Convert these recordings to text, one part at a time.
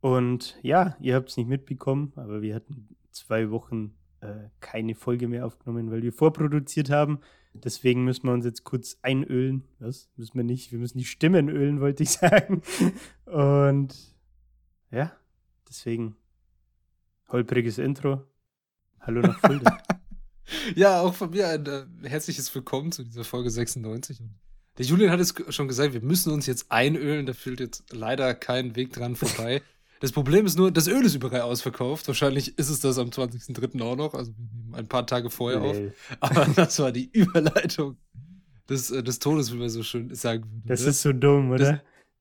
Und ja, ihr habt es nicht mitbekommen, aber wir hatten zwei Wochen äh, keine Folge mehr aufgenommen, weil wir vorproduziert haben. Deswegen müssen wir uns jetzt kurz einölen. Was? Müssen wir nicht. Wir müssen die Stimmen ölen, wollte ich sagen. Und ja, deswegen holpriges Intro. Hallo nach Fulda. ja, auch von mir ein äh, herzliches Willkommen zu dieser Folge 96. Und der Julian hat es schon gesagt, wir müssen uns jetzt einölen. Da führt jetzt leider kein Weg dran vorbei. Das Problem ist nur, das Öl ist überall ausverkauft. Wahrscheinlich ist es das am 20.03. auch noch. Also wir nehmen ein paar Tage vorher nee. auf. Aber das war die Überleitung des, äh, des Todes, wie man so schön sagen würde. Das ne? ist so dumm, oder? Das,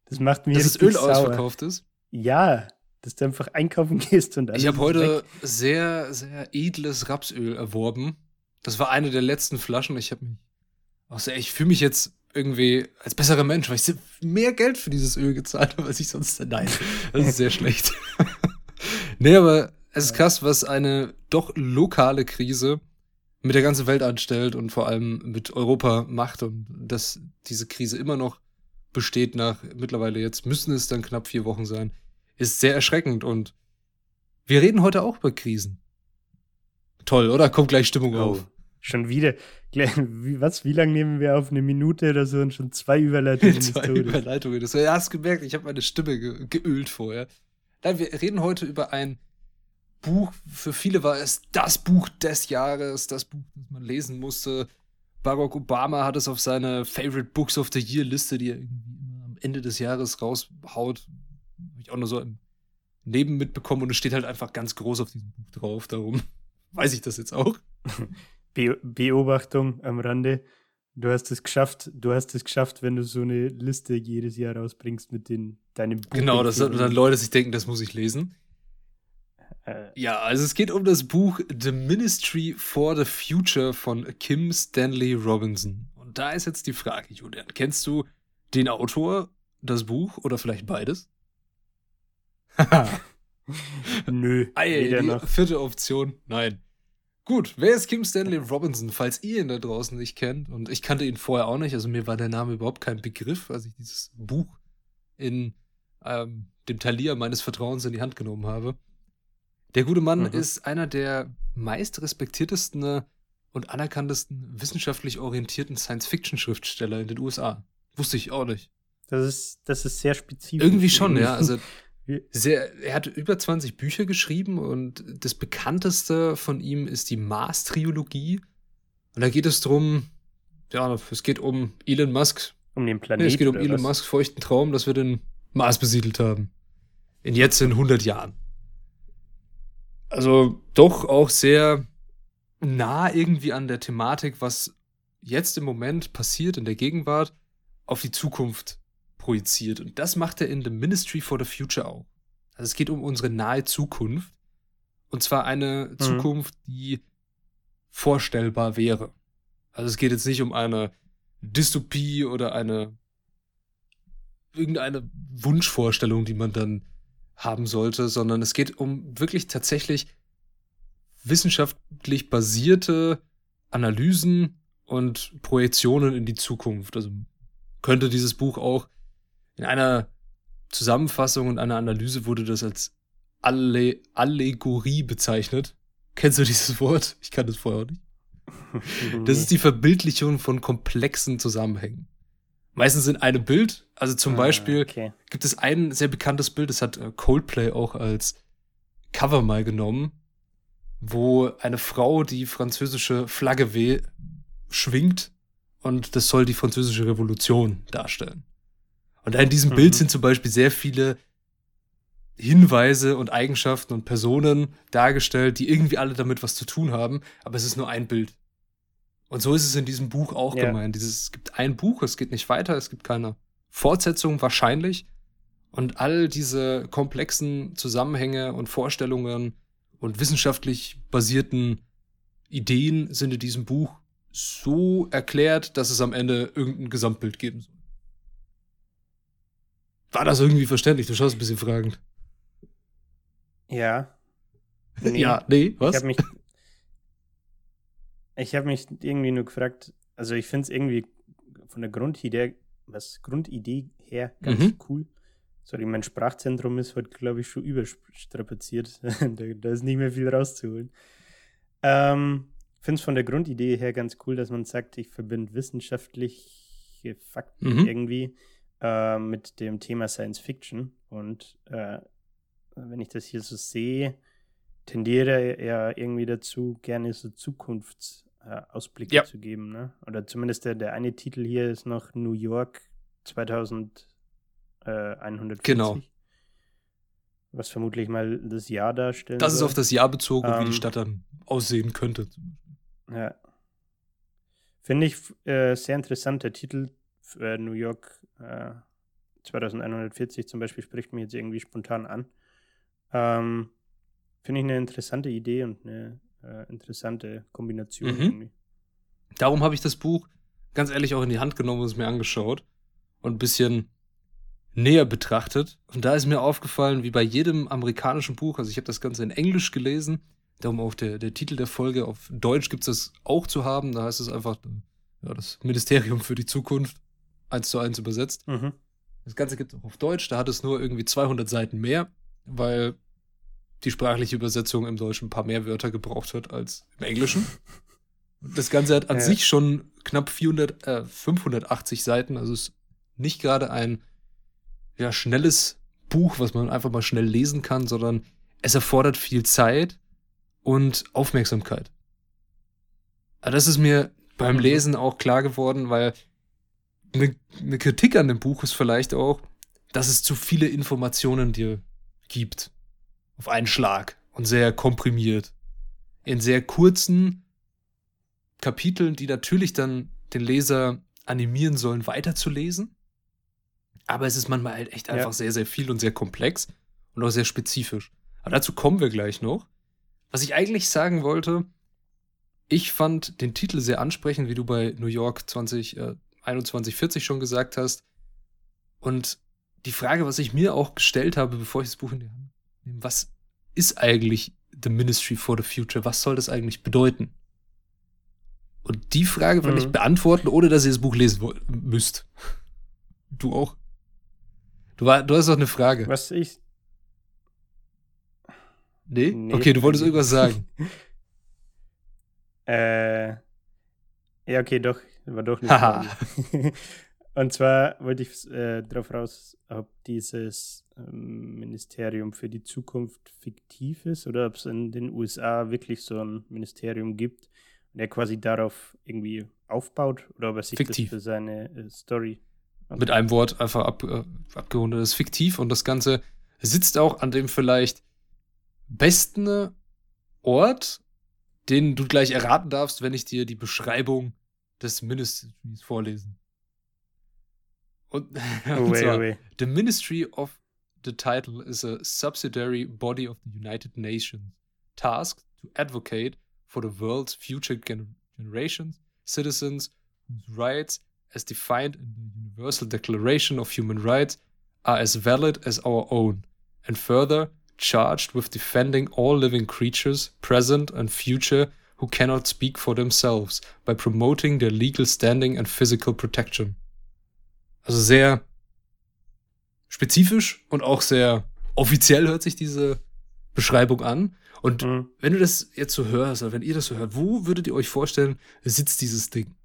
das macht mir Dass das Öl sauer. ausverkauft ist? Ja, dass du einfach einkaufen gehst und alles. Ich habe heute weg. sehr, sehr edles Rapsöl erworben. Das war eine der letzten Flaschen. Ich habe mich. Also ich fühle mich jetzt irgendwie als besserer Mensch, weil ich mehr Geld für dieses Öl gezahlt habe, als ich sonst. Nein, das ist sehr schlecht. nee, aber es ist krass, was eine doch lokale Krise mit der ganzen Welt anstellt und vor allem mit Europa macht und dass diese Krise immer noch besteht nach mittlerweile jetzt müssen es dann knapp vier Wochen sein, ist sehr erschreckend und wir reden heute auch über Krisen. Toll, oder? Kommt gleich Stimmung oh. auf. Schon wieder. Wie, was? Wie lange nehmen wir auf? Eine Minute oder so und schon zwei Überleitungen. zwei Überleitungen. Das, ja, hast gemerkt, ich habe meine Stimme ge geölt vorher. Nein, wir reden heute über ein Buch. Für viele war es das Buch des Jahres, das Buch, das man lesen musste. Barack Obama hat es auf seine Favorite Books of the Year Liste, die er irgendwie immer am Ende des Jahres raushaut. Habe ich auch nur so im Neben mitbekommen und es steht halt einfach ganz groß auf diesem Buch drauf. Darum weiß ich das jetzt auch. Be Beobachtung am Rande. Du hast es geschafft, du hast es geschafft, wenn du so eine Liste jedes Jahr rausbringst mit den, deinem Buch. Genau, dass dann Leute sich denken, das muss ich lesen. Äh, ja, also es geht um das Buch The Ministry for the Future von Kim Stanley Robinson. Und da ist jetzt die Frage, Julian, kennst du den Autor, das Buch oder vielleicht beides? Nö. Ei, die vierte Option, nein. Gut, wer ist Kim Stanley Robinson, falls ihr ihn da draußen nicht kennt? Und ich kannte ihn vorher auch nicht, also mir war der Name überhaupt kein Begriff, als ich dieses Buch in ähm, dem Talier meines Vertrauens in die Hand genommen habe. Der gute Mann mhm. ist einer der meist respektiertesten und anerkanntesten wissenschaftlich orientierten Science-Fiction-Schriftsteller in den USA. Wusste ich auch nicht. Das ist, das ist sehr spezifisch. Irgendwie schon, ja. Also sehr, er hat über 20 Bücher geschrieben und das bekannteste von ihm ist die Mars-Triologie. Und da geht es drum, ja, es geht um Elon Musk. Um den Planeten. Nee, es geht um Elon Musk feuchten Traum, dass wir den Mars besiedelt haben. In jetzt in 100 Jahren. Also doch auch sehr nah irgendwie an der Thematik, was jetzt im Moment passiert in der Gegenwart, auf die Zukunft projiziert. Und das macht er in The Ministry for the Future auch. Also es geht um unsere nahe Zukunft. Und zwar eine mhm. Zukunft, die vorstellbar wäre. Also es geht jetzt nicht um eine Dystopie oder eine irgendeine Wunschvorstellung, die man dann haben sollte, sondern es geht um wirklich tatsächlich wissenschaftlich basierte Analysen und Projektionen in die Zukunft. Also könnte dieses Buch auch in einer Zusammenfassung und einer Analyse wurde das als Alle Allegorie bezeichnet. Kennst du dieses Wort? Ich kann das vorher auch nicht. Das ist die Verbildlichung von komplexen Zusammenhängen. Meistens in einem Bild. Also zum ah, Beispiel okay. gibt es ein sehr bekanntes Bild, das hat äh, Coldplay auch als Cover mal genommen, wo eine Frau die französische Flagge weh schwingt und das soll die französische Revolution darstellen. Und in diesem mhm. Bild sind zum Beispiel sehr viele Hinweise und Eigenschaften und Personen dargestellt, die irgendwie alle damit was zu tun haben, aber es ist nur ein Bild. Und so ist es in diesem Buch auch ja. gemeint. Dieses, es gibt ein Buch, es geht nicht weiter, es gibt keine Fortsetzung wahrscheinlich. Und all diese komplexen Zusammenhänge und Vorstellungen und wissenschaftlich basierten Ideen sind in diesem Buch so erklärt, dass es am Ende irgendein Gesamtbild geben soll. War das irgendwie verständlich? Du schaust ein bisschen fragend. Ja. Nee. Ja, nee, was? Ich habe mich, ich hab mich irgendwie nur gefragt, also ich finde es irgendwie von der Grundidee, was Grundidee her ganz mhm. cool. Sorry, mein Sprachzentrum ist heute, glaube ich, schon überstrapaziert. da, da, ist nicht mehr viel rauszuholen. Ähm, finde es von der Grundidee her ganz cool, dass man sagt, ich verbinde wissenschaftliche Fakten mhm. irgendwie äh, mit dem Thema Science Fiction. Und äh, wenn ich das hier so sehe, tendiere er irgendwie dazu, gerne so Zukunftsausblicke ja. zu geben. Ne? Oder zumindest der, der eine Titel hier ist noch New York 2140. Genau. Was vermutlich mal das Jahr darstellt. Das ist auf das Jahr bezogen, ähm, wie die ähm, Stadt dann aussehen könnte. Ja. Finde ich äh, sehr interessant. Der Titel äh, New York äh, 2140 zum Beispiel spricht mich jetzt irgendwie spontan an. Ähm, Finde ich eine interessante Idee und eine äh, interessante Kombination mhm. irgendwie. Darum habe ich das Buch ganz ehrlich auch in die Hand genommen und es mir angeschaut und ein bisschen näher betrachtet. Und da ist mir aufgefallen, wie bei jedem amerikanischen Buch, also ich habe das Ganze in Englisch gelesen, darum auch der, der Titel der Folge, auf Deutsch gibt es das auch zu haben, da heißt es einfach ja, das Ministerium für die Zukunft, eins zu eins übersetzt. Mhm. Das Ganze gibt es auch auf Deutsch, da hat es nur irgendwie 200 Seiten mehr, weil die sprachliche Übersetzung im Deutschen ein paar mehr Wörter gebraucht hat als im Englischen. Das Ganze hat an ja. sich schon knapp 400, äh, 580 Seiten, also ist nicht gerade ein ja, schnelles Buch, was man einfach mal schnell lesen kann, sondern es erfordert viel Zeit und Aufmerksamkeit. Aber das ist mir beim mhm. Lesen auch klar geworden, weil eine, eine Kritik an dem Buch ist vielleicht auch, dass es zu viele Informationen dir gibt. Auf einen Schlag und sehr komprimiert. In sehr kurzen Kapiteln, die natürlich dann den Leser animieren sollen, weiterzulesen. Aber es ist manchmal halt echt einfach ja. sehr, sehr viel und sehr komplex und auch sehr spezifisch. Aber dazu kommen wir gleich noch. Was ich eigentlich sagen wollte, ich fand den Titel sehr ansprechend, wie du bei New York 20, äh, 2140 schon gesagt hast. Und die Frage, was ich mir auch gestellt habe, bevor ich das Buch in die Hand nehme, was ist eigentlich The Ministry for the Future? Was soll das eigentlich bedeuten? Und die Frage will mhm. ich beantworten, ohne dass ihr das Buch lesen müsst. Du auch? Du, war, du hast doch eine Frage. Was ich. Nee? nee okay, du wolltest irgendwas sagen. äh. Ja, okay, doch. War doch nicht. Und zwar wollte ich äh, darauf raus, ob dieses ähm, Ministerium für die Zukunft fiktiv ist oder ob es in den USA wirklich so ein Ministerium gibt und er quasi darauf irgendwie aufbaut oder ob er sich fiktiv. das für seine äh, Story mit einem Wort einfach ab, äh, abgerundet. Das ist fiktiv und das Ganze sitzt auch an dem vielleicht besten Ort, den du gleich erraten darfst, wenn ich dir die Beschreibung des Ministries vorlesen. Und, oh, und zwar, wait, The Ministry of the title is a subsidiary body of the United Nations, tasked to advocate for the world's future gen generations, citizens whose rights as defined in the Universal Declaration of Human Rights, are as valid as our own, and further charged with defending all living creatures, present and future, who cannot speak for themselves, by promoting their legal standing and physical protection. Also sehr spezifisch und auch sehr offiziell hört sich diese Beschreibung an. Und mhm. wenn du das jetzt so hörst, oder wenn ihr das so hört, wo würdet ihr euch vorstellen, sitzt dieses Ding?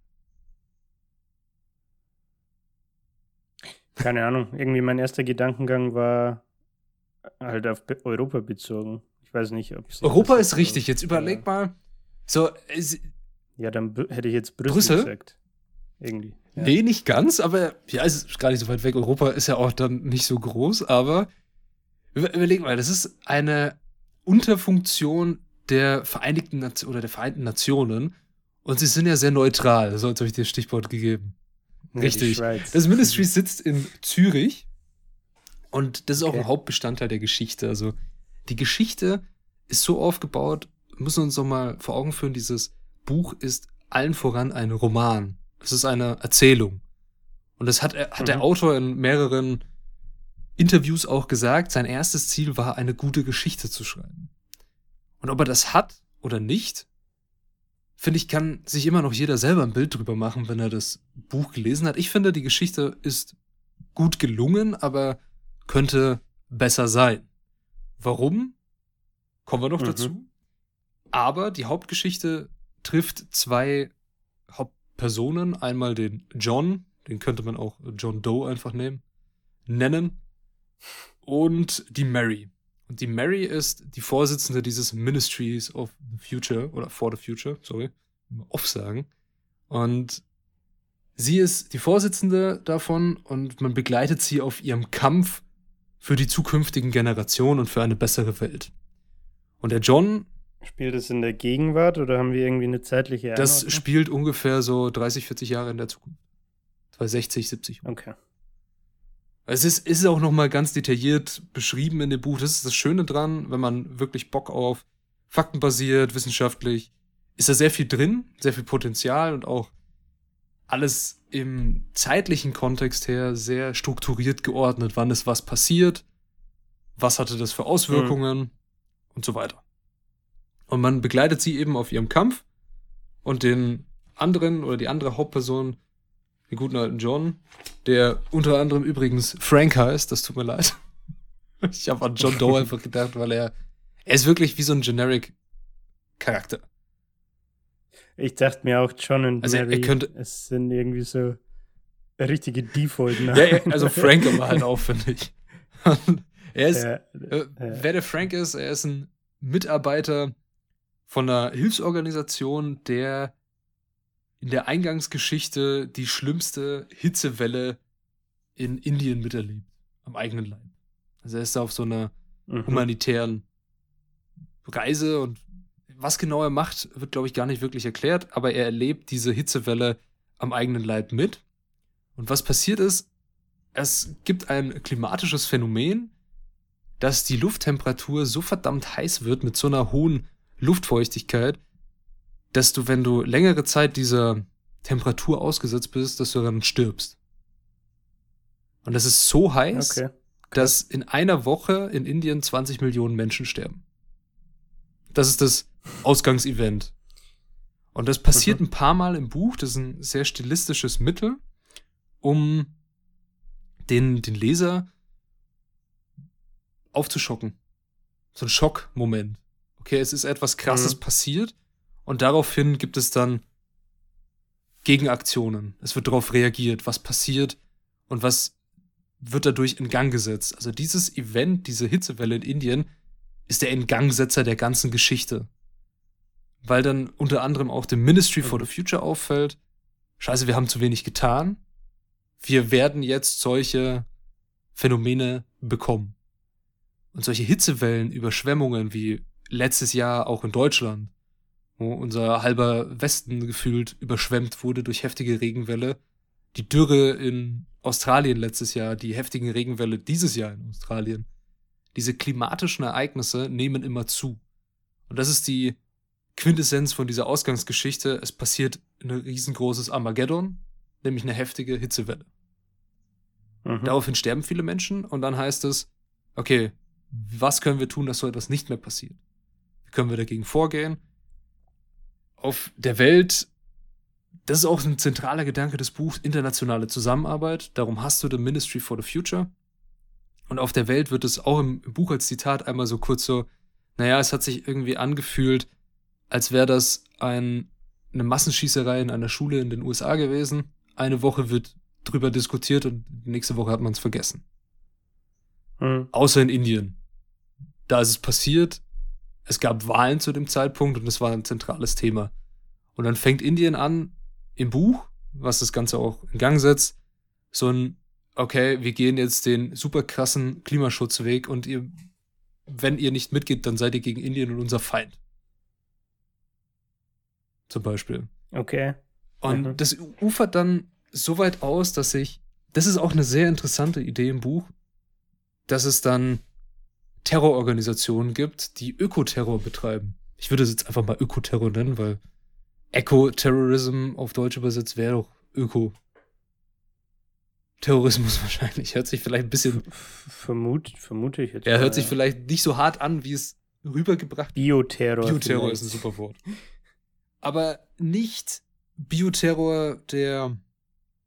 Keine Ahnung. Irgendwie mein erster Gedankengang war halt auf Europa bezogen. Ich weiß nicht, ob es. Europa ist richtig. Jetzt überleg mal. So. ja, dann hätte ich jetzt Brüssel, Brüssel? gesagt. Irgendwie. Ja. Nee, nicht ganz, aber ja, es ist gar nicht so weit weg. Europa ist ja auch dann nicht so groß, aber überleg mal, das ist eine Unterfunktion der Vereinigten Nation oder der Vereinten Nationen und sie sind ja sehr neutral. So, jetzt habe ich dir Stichwort gegeben. Richtig. Das Ministry sitzt in Zürich. Und das ist okay. auch ein Hauptbestandteil der Geschichte. Also die Geschichte ist so aufgebaut, müssen uns doch mal vor Augen führen, dieses Buch ist allen voran ein Roman. Es ist eine Erzählung. Und das hat, hat mhm. der Autor in mehreren Interviews auch gesagt, sein erstes Ziel war, eine gute Geschichte zu schreiben. Und ob er das hat oder nicht, finde ich, kann sich immer noch jeder selber ein Bild drüber machen, wenn er das Buch gelesen hat. Ich finde, die Geschichte ist gut gelungen, aber könnte besser sein. Warum? Kommen wir noch mhm. dazu. Aber die Hauptgeschichte trifft zwei Hauptpersonen. Einmal den John, den könnte man auch John Doe einfach nehmen, nennen. Und die Mary. Und die Mary ist die Vorsitzende dieses Ministries of the Future oder for the Future, sorry, off sagen. Und sie ist die Vorsitzende davon und man begleitet sie auf ihrem Kampf für die zukünftigen Generationen und für eine bessere Welt. Und der John. Spielt es in der Gegenwart oder haben wir irgendwie eine zeitliche Einordnung? Das spielt ungefähr so 30, 40 Jahre in der Zukunft. 60, 70. Okay. Es ist, ist auch nochmal ganz detailliert beschrieben in dem Buch. Das ist das Schöne dran, wenn man wirklich Bock auf faktenbasiert, wissenschaftlich, ist da sehr viel drin, sehr viel Potenzial und auch alles im zeitlichen Kontext her sehr strukturiert geordnet. Wann ist was passiert? Was hatte das für Auswirkungen? Mhm. Und so weiter. Und man begleitet sie eben auf ihrem Kampf und den anderen oder die andere Hauptperson den guten alten John, der unter anderem übrigens Frank heißt, das tut mir leid. Ich habe an John Doe einfach gedacht, weil er, er ist wirklich wie so ein generic Charakter. Ich dachte mir auch John und also Mary, er könnte, es sind irgendwie so richtige default -Namen. Ja, also Frank aber halt auch, finde ich. er ist, ja, äh, wer der Frank ist, er ist ein Mitarbeiter von einer Hilfsorganisation, der in der Eingangsgeschichte die schlimmste Hitzewelle in Indien miterlebt. Am eigenen Leib. Also er ist da auf so einer mhm. humanitären Reise und was genau er macht, wird, glaube ich, gar nicht wirklich erklärt, aber er erlebt diese Hitzewelle am eigenen Leib mit. Und was passiert ist, es gibt ein klimatisches Phänomen, dass die Lufttemperatur so verdammt heiß wird mit so einer hohen Luftfeuchtigkeit, dass du, wenn du längere Zeit dieser Temperatur ausgesetzt bist, dass du dann stirbst. Und das ist so heiß, okay. dass in einer Woche in Indien 20 Millionen Menschen sterben. Das ist das Ausgangsevent. Und das passiert mhm. ein paar Mal im Buch. Das ist ein sehr stilistisches Mittel, um den, den Leser aufzuschocken. So ein Schockmoment. Okay, es ist etwas Krasses mhm. passiert und daraufhin gibt es dann Gegenaktionen. Es wird darauf reagiert, was passiert und was wird dadurch in Gang gesetzt. Also dieses Event, diese Hitzewelle in Indien, ist der Ingangsetzer der ganzen Geschichte. Weil dann unter anderem auch dem Ministry for the Future auffällt, scheiße, wir haben zu wenig getan. Wir werden jetzt solche Phänomene bekommen. Und solche Hitzewellen, Überschwemmungen wie letztes Jahr auch in Deutschland, wo unser halber Westen gefühlt überschwemmt wurde durch heftige Regenwelle. Die Dürre in Australien letztes Jahr, die heftigen Regenwelle dieses Jahr in Australien. Diese klimatischen Ereignisse nehmen immer zu. Und das ist die Quintessenz von dieser Ausgangsgeschichte. Es passiert ein riesengroßes Armageddon, nämlich eine heftige Hitzewelle. Mhm. Daraufhin sterben viele Menschen und dann heißt es, okay, was können wir tun, dass so etwas nicht mehr passiert? Können wir dagegen vorgehen? auf der Welt, das ist auch ein zentraler Gedanke des Buchs, internationale Zusammenarbeit. Darum hast du The Ministry for the Future. Und auf der Welt wird es auch im Buch als Zitat einmal so kurz so, naja, es hat sich irgendwie angefühlt, als wäre das ein, eine Massenschießerei in einer Schule in den USA gewesen. Eine Woche wird drüber diskutiert und nächste Woche hat man es vergessen. Mhm. Außer in Indien. Da ist es passiert, es gab Wahlen zu dem Zeitpunkt und es war ein zentrales Thema. Und dann fängt Indien an, im Buch, was das Ganze auch in Gang setzt, so ein, okay, wir gehen jetzt den super krassen Klimaschutzweg und ihr, wenn ihr nicht mitgeht, dann seid ihr gegen Indien und unser Feind. Zum Beispiel. Okay. Und mhm. das ufert dann so weit aus, dass ich, das ist auch eine sehr interessante Idee im Buch, dass es dann Terrororganisationen gibt, die Ökoterror betreiben. Ich würde es jetzt einfach mal Ökoterror nennen, weil Eco-Terrorism auf Deutsch übersetzt wäre doch Öko. Terrorismus wahrscheinlich. Hört sich vielleicht ein bisschen. Vermut, vermute ich jetzt. Er hört sich vielleicht nicht so hart an, wie es rübergebracht Bioterror. Bioterror ist ein super Wort. Aber nicht Bioterror, der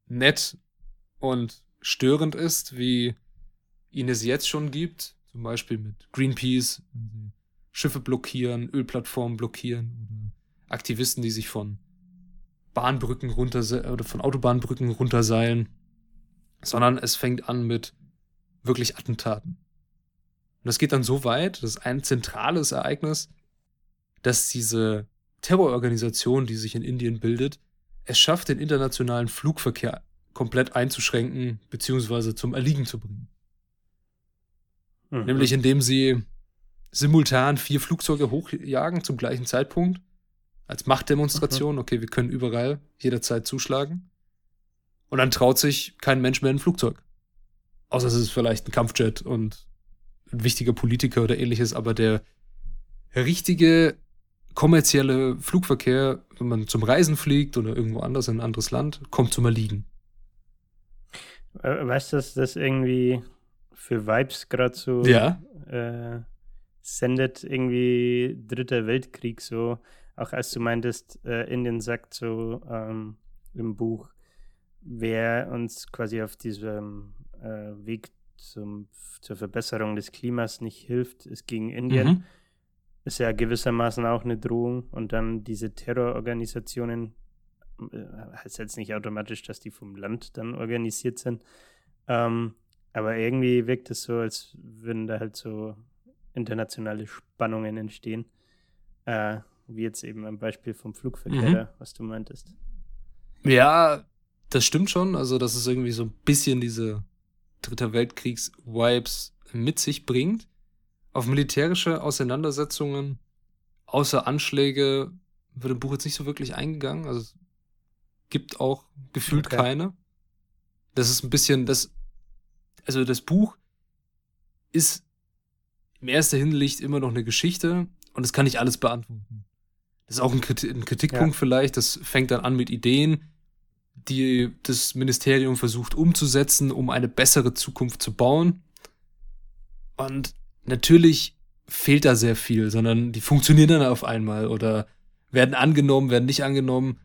nett und störend ist, wie ihn es jetzt schon gibt. Zum Beispiel mit Greenpeace, wenn sie Schiffe blockieren, Ölplattformen blockieren oder Aktivisten, die sich von Bahnbrücken runter oder von Autobahnbrücken runterseilen sondern es fängt an mit wirklich Attentaten. Und das geht dann so weit, das ist ein zentrales Ereignis, dass diese Terrororganisation, die sich in Indien bildet, es schafft, den internationalen Flugverkehr komplett einzuschränken bzw. zum Erliegen zu bringen. Mhm. Nämlich indem sie simultan vier Flugzeuge hochjagen zum gleichen Zeitpunkt als Machtdemonstration. Mhm. Okay, wir können überall jederzeit zuschlagen. Und dann traut sich kein Mensch mehr in ein Flugzeug. Außer es ist vielleicht ein Kampfjet und ein wichtiger Politiker oder ähnliches, aber der richtige kommerzielle Flugverkehr, wenn man zum Reisen fliegt oder irgendwo anders in ein anderes Land, kommt zum Erliegen. Weißt du, dass das irgendwie für Vibes gerade so ja. äh, sendet, irgendwie Dritter Weltkrieg so, auch als du meintest, äh, Indien sagt so ähm, im Buch, wer uns quasi auf diesem äh, Weg zum, zur Verbesserung des Klimas nicht hilft, ist gegen Indien. Mhm. Ist ja gewissermaßen auch eine Drohung. Und dann diese Terrororganisationen, äh, heißt jetzt nicht automatisch, dass die vom Land dann organisiert sind. Ähm, aber irgendwie wirkt es so, als würden da halt so internationale Spannungen entstehen. Äh, wie jetzt eben am Beispiel vom Flugverkehr, mhm. was du meintest. Ja, das stimmt schon. Also, dass es irgendwie so ein bisschen diese Dritter Weltkriegs-Vibes mit sich bringt. Auf militärische Auseinandersetzungen, außer Anschläge, wird im Buch jetzt nicht so wirklich eingegangen. Also, es gibt auch gefühlt okay. keine. Das ist ein bisschen, das, also das Buch ist im ersten Hinlicht immer noch eine Geschichte und das kann nicht alles beantworten. Das ist auch ein, Kritikpunkt ja. vielleicht. Das fängt dann an mit Ideen, die das Ministerium versucht umzusetzen, um eine bessere Zukunft zu bauen. Und natürlich fehlt da sehr viel, sondern die funktionieren dann auf einmal oder werden angenommen, werden nicht angenommen.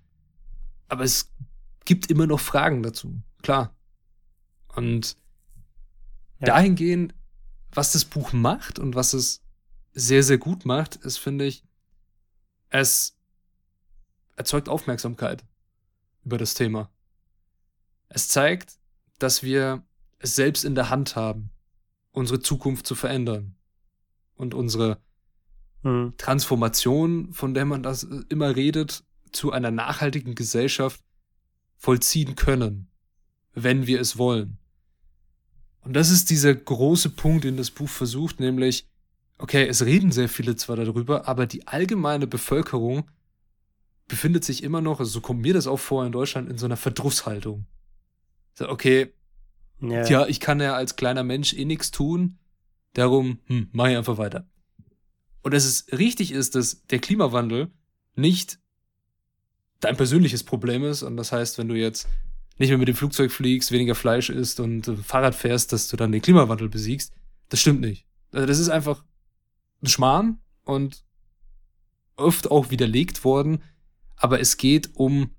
Aber es gibt immer noch Fragen dazu, klar. Und ja. dahingehend, was das Buch macht und was es sehr, sehr gut macht, ist, finde ich, es erzeugt Aufmerksamkeit über das Thema. Es zeigt, dass wir es selbst in der Hand haben, unsere Zukunft zu verändern und unsere mhm. Transformation, von der man das immer redet, zu einer nachhaltigen Gesellschaft vollziehen können, wenn wir es wollen. Und das ist dieser große Punkt, den das Buch versucht, nämlich, okay, es reden sehr viele zwar darüber, aber die allgemeine Bevölkerung befindet sich immer noch, also so kommt mir das auch vor in Deutschland, in so einer Verdrusshaltung. So, okay, ja. tja, ich kann ja als kleiner Mensch eh nichts tun, darum, hm, mach ich einfach weiter. Und dass es richtig ist, dass der Klimawandel nicht dein persönliches Problem ist. Und das heißt, wenn du jetzt nicht mehr mit dem Flugzeug fliegst, weniger Fleisch isst und äh, Fahrrad fährst, dass du dann den Klimawandel besiegst. Das stimmt nicht. Also das ist einfach ein Schmarrn und oft auch widerlegt worden, aber es geht um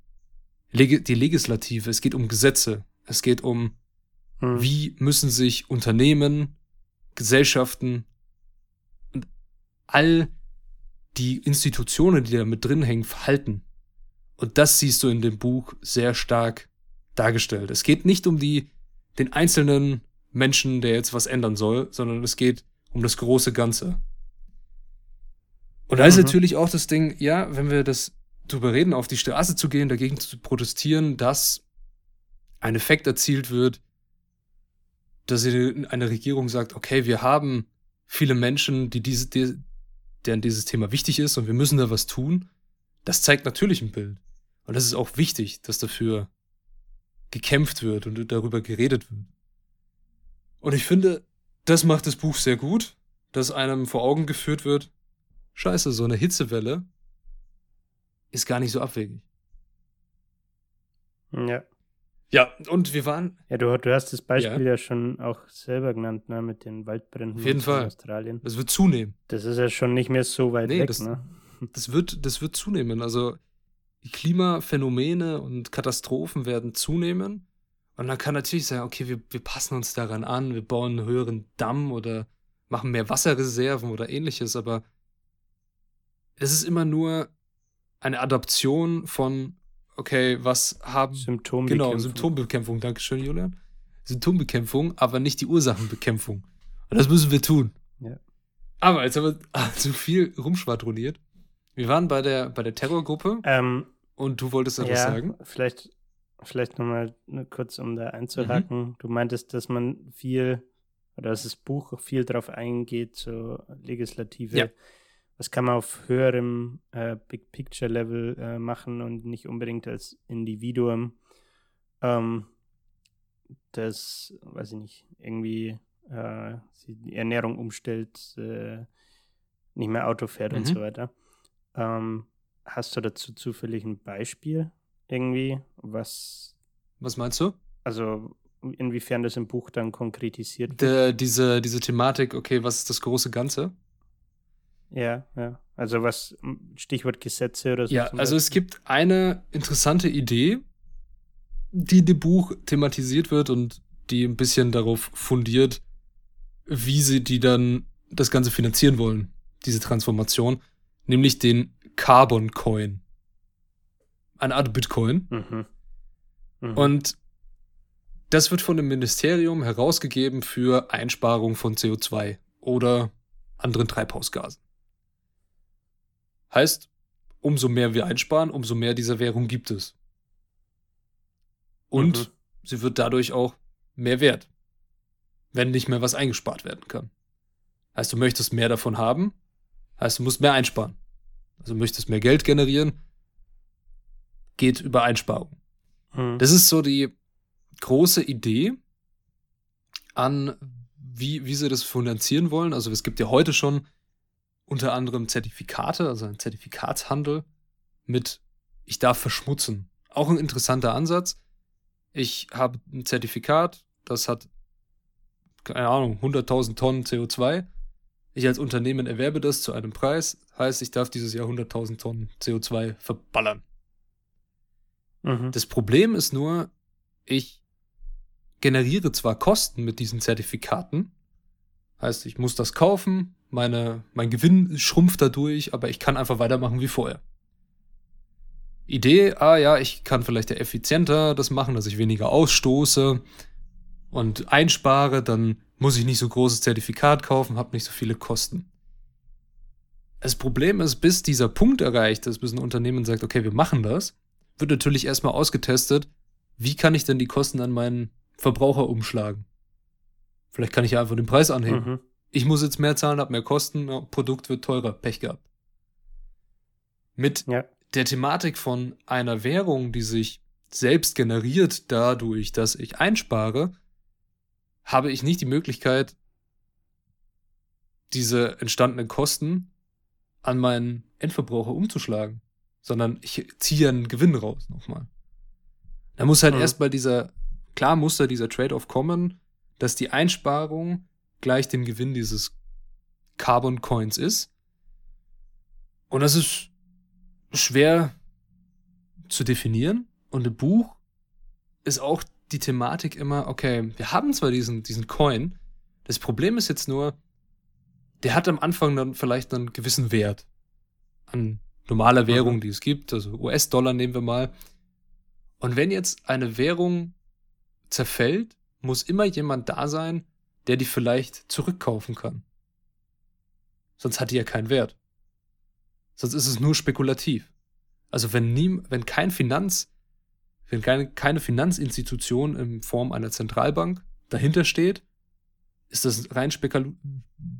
die Legislative, es geht um Gesetze, es geht um, hm. wie müssen sich Unternehmen, Gesellschaften und all die Institutionen, die da mit drin hängen, verhalten. Und das siehst du in dem Buch sehr stark dargestellt. Es geht nicht um die, den einzelnen Menschen, der jetzt was ändern soll, sondern es geht um das große Ganze. Und da ist mhm. natürlich auch das Ding, ja, wenn wir das drüber reden, auf die Straße zu gehen, dagegen zu protestieren, dass ein Effekt erzielt wird, dass eine Regierung sagt, okay, wir haben viele Menschen, die diese, die, deren dieses Thema wichtig ist und wir müssen da was tun. Das zeigt natürlich ein Bild. Und das ist auch wichtig, dass dafür gekämpft wird und darüber geredet wird. Und ich finde, das macht das Buch sehr gut, dass einem vor Augen geführt wird, scheiße, so eine Hitzewelle ist gar nicht so abwegig. Ja. Ja, und wir waren. Ja, du, du hast das Beispiel ja. ja schon auch selber genannt, ne, mit den Waldbränden Auf jeden Fall. in Australien. Das wird zunehmen. Das ist ja schon nicht mehr so weit Nee, weg, das- ne? Das wird, das wird zunehmen. Also Klimaphänomene und Katastrophen werden zunehmen. Und man kann natürlich sagen, okay, wir, wir passen uns daran an, wir bauen einen höheren Damm oder machen mehr Wasserreserven oder ähnliches, aber es ist immer nur eine Adaption von, okay, was haben Symptombekämpfung. Genau, Symptombekämpfung, Dankeschön, Julian. Symptombekämpfung, aber nicht die Ursachenbekämpfung. Und das müssen wir tun. Ja. Aber jetzt haben wir zu viel rumschwadroniert. Wir waren bei der, bei der Terrorgruppe Ähm, und du wolltest etwas ja, sagen. vielleicht, vielleicht nochmal kurz, um da einzuhaken. Mhm. Du meintest, dass man viel, oder dass das Buch viel drauf eingeht, so Legislative. Ja. Was kann man auf höherem äh, Big Picture Level äh, machen und nicht unbedingt als Individuum, ähm, das, weiß ich nicht, irgendwie äh, die Ernährung umstellt, äh, nicht mehr Auto fährt und Mhm. so weiter. Ähm, hast du dazu zufällig ein Beispiel irgendwie, was, Was meinst du? also inwiefern das im Buch dann konkretisiert wird? Der, diese, diese Thematik, okay, was ist das große Ganze? Ja, ja. Also was, Stichwort Gesetze oder so. Ja, also es gibt eine interessante Idee, die in dem Buch thematisiert wird und die ein bisschen darauf fundiert, wie sie die dann das Ganze finanzieren wollen, diese Transformation, nämlich den Carbon Coin. Eine Art Bitcoin. Mhm. Mhm. Und das wird von dem Ministerium herausgegeben für Einsparung von CO2 oder anderen Treibhausgasen. Heißt, umso mehr wir einsparen, umso mehr dieser Währung gibt es. Und Mhm. sie wird dadurch auch mehr wert, wenn nicht mehr was eingespart werden kann. Heißt, du möchtest mehr davon haben, heißt, du musst mehr einsparen. Also möchtest mehr Geld generieren, geht über Einsparung. Mhm. Das ist so die große Idee an, wie, wie sie das finanzieren wollen. Also es gibt ja heute schon unter anderem Zertifikate, also ein Zertifikatshandel mit ich darf verschmutzen. Auch ein interessanter Ansatz. Ich habe ein Zertifikat, das hat, keine Ahnung, 100.000 Tonnen CO2. Ich als Unternehmen erwerbe das zu einem Preis. Heißt, ich darf dieses Jahr 100.000 Tonnen CO2 verballern. Mhm. Das Problem ist nur, ich generiere zwar Kosten mit diesen Zertifikaten, heißt, ich muss das kaufen, meine, mein Gewinn schrumpft dadurch, aber ich kann einfach weitermachen wie vorher. Idee, ah ja, ich kann vielleicht ja effizienter das machen, dass ich weniger ausstoße und einspare, dann muss ich nicht so großes Zertifikat kaufen, habe nicht so viele Kosten. Das Problem ist, bis dieser Punkt erreicht ist, bis ein Unternehmen sagt, okay, wir machen das, wird natürlich erstmal ausgetestet, wie kann ich denn die Kosten an meinen Verbraucher umschlagen? Vielleicht kann ich ja einfach den Preis anheben. Mhm. Ich muss jetzt mehr zahlen, habe mehr Kosten, ja, Produkt wird teurer, Pech gehabt. Mit Ja. der Thematik von einer Währung, die sich selbst generiert dadurch, dass ich einspare, habe ich nicht die Möglichkeit, diese entstandenen Kosten an meinen Endverbraucher umzuschlagen, sondern ich ziehe einen Gewinn raus nochmal. Da muss halt Mhm. erstmal dieser, klar muss da dieser Trade-off kommen, dass die Einsparung gleich dem Gewinn dieses Carbon Coins ist. Und das ist schwer zu definieren. Und im Buch ist auch die Thematik immer, okay, wir haben zwar diesen, diesen Coin, das Problem ist jetzt nur, der hat am Anfang dann vielleicht einen gewissen Wert an normaler Währung, die es gibt, also US-Dollar nehmen wir mal. Und wenn jetzt eine Währung zerfällt, muss immer jemand da sein, der die vielleicht zurückkaufen kann. Sonst hat die ja keinen Wert. Sonst ist es nur spekulativ. Also wenn nie, wenn kein Finanz, wenn keine, keine Finanzinstitution in Form einer Zentralbank dahinter steht, ist das rein spekul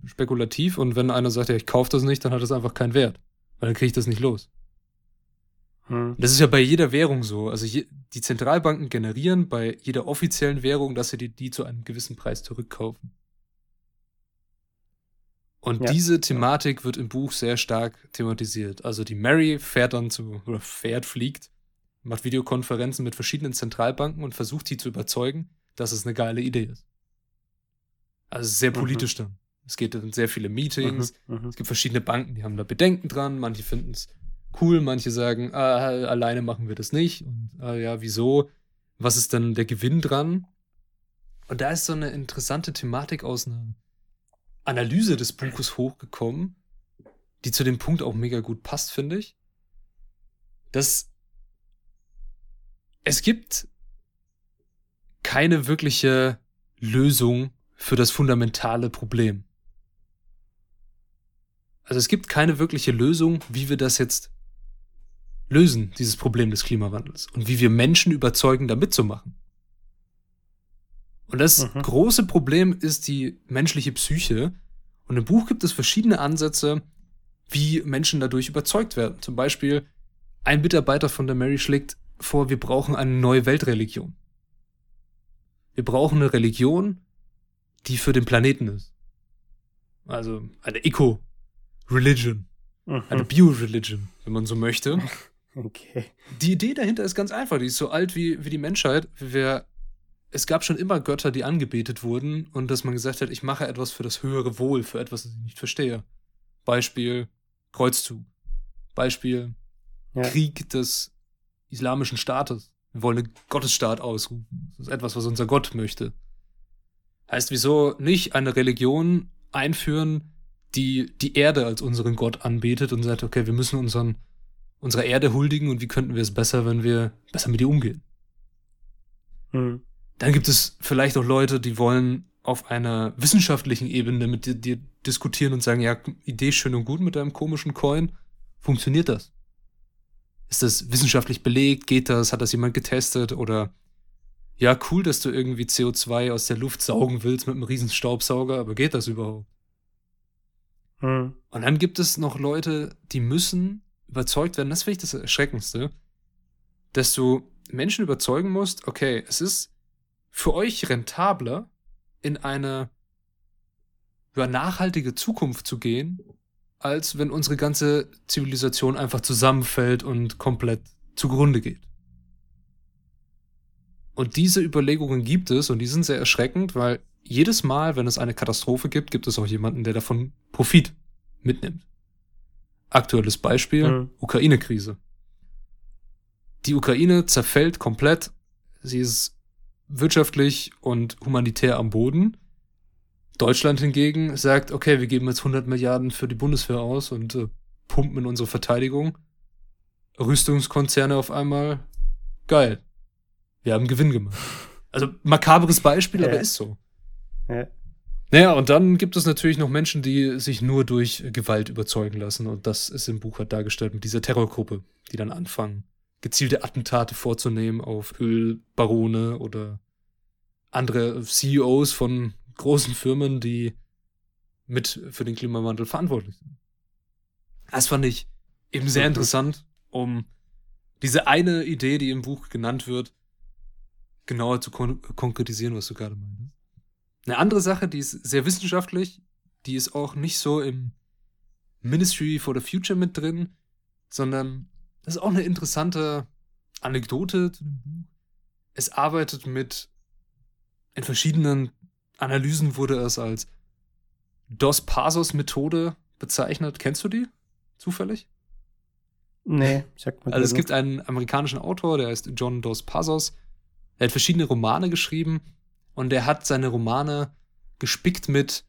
spekulativ und wenn einer sagt, ja, ich kaufe das nicht, dann hat das einfach keinen Wert. Weil dann kriege ich das nicht los. Mhm. Das ist ja bei jeder Währung so. Also je, die Zentralbanken generieren bei jeder offiziellen Währung, dass sie die, die zu einem gewissen Preis zurückkaufen. Und Ja. diese Thematik wird im Buch sehr stark thematisiert. Also die Mary fährt dann zu, oder fährt, fliegt, macht Videokonferenzen mit verschiedenen Zentralbanken und versucht die zu überzeugen, dass es eine geile Idee ist. Also sehr Mhm. politisch dann. Es geht in sehr viele Meetings, Mhm, mhm. es gibt verschiedene Banken, die haben da Bedenken dran. Manche finden es cool, manche sagen, ah, alleine machen wir das nicht. Und ah, ja, wieso? Was ist dann der Gewinn dran? Und da ist so eine interessante Thematik aus einer Analyse des Buches hochgekommen, die zu dem Punkt auch mega gut passt, finde ich. Dass es gibt keine wirkliche Lösung für das fundamentale Problem. Also es gibt keine wirkliche Lösung, wie wir das jetzt lösen, dieses Problem des Klimawandels und wie wir Menschen überzeugen, da mitzumachen. Und das Mhm. große Problem ist die menschliche Psyche. Und im Buch gibt es verschiedene Ansätze, wie Menschen dadurch überzeugt werden. Zum Beispiel, ein Mitarbeiter von der Mary schlägt vor, wir brauchen eine neue Weltreligion. Wir brauchen eine Religion, die für den Planeten ist. Also eine Eco-Religion, eine Mhm. Bio-Religion, wenn man so möchte. Okay. Die Idee dahinter ist ganz einfach. Die ist so alt wie, wie die Menschheit. Wir, es gab schon immer Götter, die angebetet wurden und dass man gesagt hat, ich mache etwas für das höhere Wohl, für etwas, das ich nicht verstehe. Beispiel Kreuzzug. Beispiel Ja. Krieg des islamischen Staates. Wir wollen einen Gottesstaat ausrufen. Das ist etwas, was unser Gott möchte. Heißt, wieso nicht eine Religion einführen, die die Erde als unseren Gott anbetet und sagt, okay, wir müssen unseren, unserer Erde huldigen und wie könnten wir es besser, wenn wir besser mit ihr umgehen? Mhm. Dann gibt es vielleicht auch Leute, die wollen auf einer wissenschaftlichen Ebene mit dir, dir diskutieren und sagen, ja, Idee schön und gut mit deinem komischen Coin. Funktioniert das? Ist das wissenschaftlich belegt? Geht das? Hat das jemand getestet? Oder ja, cool, dass du irgendwie CO2 aus der Luft saugen willst mit einem riesen Staubsauger, aber geht das überhaupt? Mhm. Und dann gibt es noch Leute, die müssen überzeugt werden. Das finde ich das Erschreckendste, dass du Menschen überzeugen musst, okay, es ist für euch rentabler, in eine ja, nachhaltige Zukunft zu gehen, als wenn unsere ganze Zivilisation einfach zusammenfällt und komplett zugrunde geht. Und diese Überlegungen gibt es und die sind sehr erschreckend, weil jedes Mal, wenn es eine Katastrophe gibt, gibt es auch jemanden, der davon Profit mitnimmt. Aktuelles Beispiel, Mhm. Ukraine-Krise. Die Ukraine zerfällt komplett. Sie ist wirtschaftlich und humanitär am Boden. Deutschland hingegen sagt, okay, wir geben jetzt 100 Milliarden für die Bundeswehr aus und äh, pumpen in unsere Verteidigung. Rüstungskonzerne auf einmal, geil. Wir haben Gewinn gemacht. Also makabres Beispiel, aber Ja. ist so. Ja. Naja, und dann gibt es natürlich noch Menschen, die sich nur durch Gewalt überzeugen lassen. Und das ist im Buch halt dargestellt mit dieser Terrorgruppe, die dann anfangen, gezielte Attentate vorzunehmen auf Ölbarone oder andere CEOs von großen Firmen, die mit für den Klimawandel verantwortlich sind. Das fand ich eben sehr interessant, um diese eine Idee, die im Buch genannt wird, genauer zu kon konkretisieren, was du gerade meintest. Eine andere Sache, die ist sehr wissenschaftlich, die ist auch nicht so im Ministry for the Future mit drin, sondern das ist auch eine interessante Anekdote zu dem Buch. Es arbeitet mit, in verschiedenen Analysen wurde es als Dos Passos Methode bezeichnet. Kennst du die? Zufällig? Nee, sagt man Also es gibt einen amerikanischen Autor, der heißt John Dos Passos. Er hat verschiedene Romane geschrieben und der hat seine Romane gespickt mit